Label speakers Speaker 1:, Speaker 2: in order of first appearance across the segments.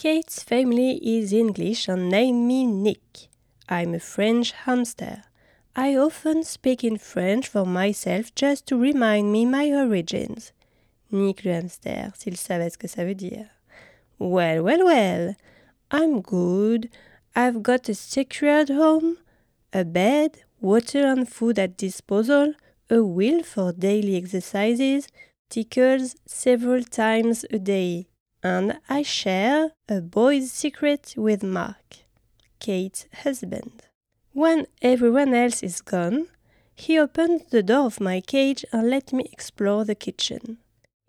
Speaker 1: Kate's family is English and named me Nick. I'm a French hamster. I often speak in French for myself just to remind me my origins. Nick le hamster, s'il savait ce que ça veut dire. Well, well, well. I'm good. I've got a secured home, a bed, water and food at disposal, a wheel for daily exercises, tickles several times a day, and I share a boy's secret with Mark, Kate's husband. When everyone else is gone, he opened the door of my cage and let me explore the kitchen.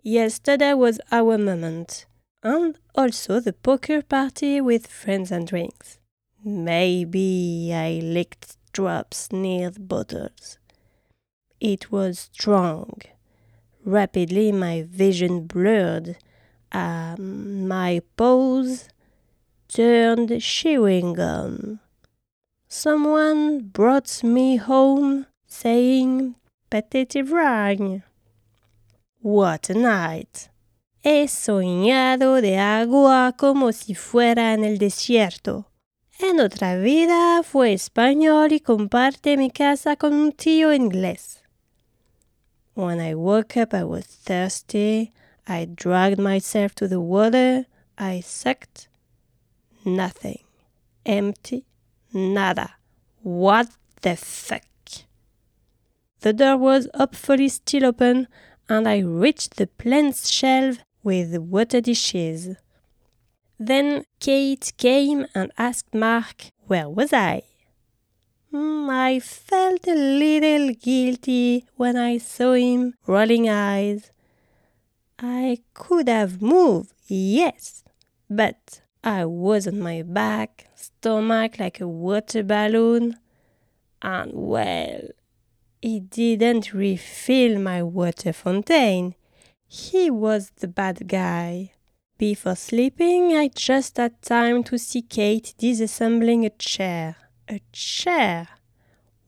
Speaker 1: Yesterday was our moment, and also the poker party with friends and drinks. Maybe I licked drops near the bottles. It was strong. Rapidly my vision blurred. Um, my paws turned chewing gum. Someone brought me home saying Petite Vragne. What a night! He soñado de agua como si fuera en el desierto. En otra vida fue español y comparte mi casa con un tío inglés. When I woke up, I was thirsty. I dragged myself to the water. I sucked. Nothing. Empty. Nada. What the fuck? The door was hopefully still open, and I reached the plant's shelf with water dishes. Then Kate came and asked Mark where was I. Mm, I felt a little guilty when I saw him rolling eyes. I could have moved, yes, but I was on my back, stomach like a water balloon, and well, he didn't refill my water fountain. He was the bad guy. Before sleeping, I just had time to see Kate disassembling a chair. A chair?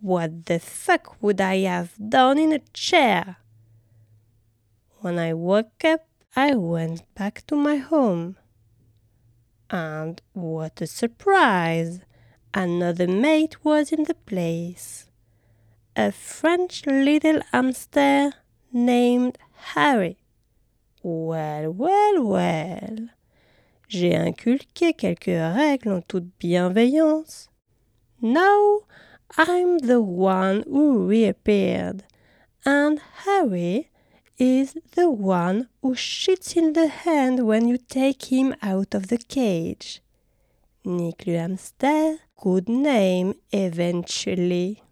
Speaker 1: What the fuck would I have done in a chair? When I woke up, I went back to my home. And what a surprise! Another mate was in the place. A French little hamster named Harry. Well, well, well. J'ai inculqué quelques règles en toute bienveillance. Now I'm the one who reappeared, and Harry is the one who shits in the hand when you take him out of the cage. Nick hamster could name eventually.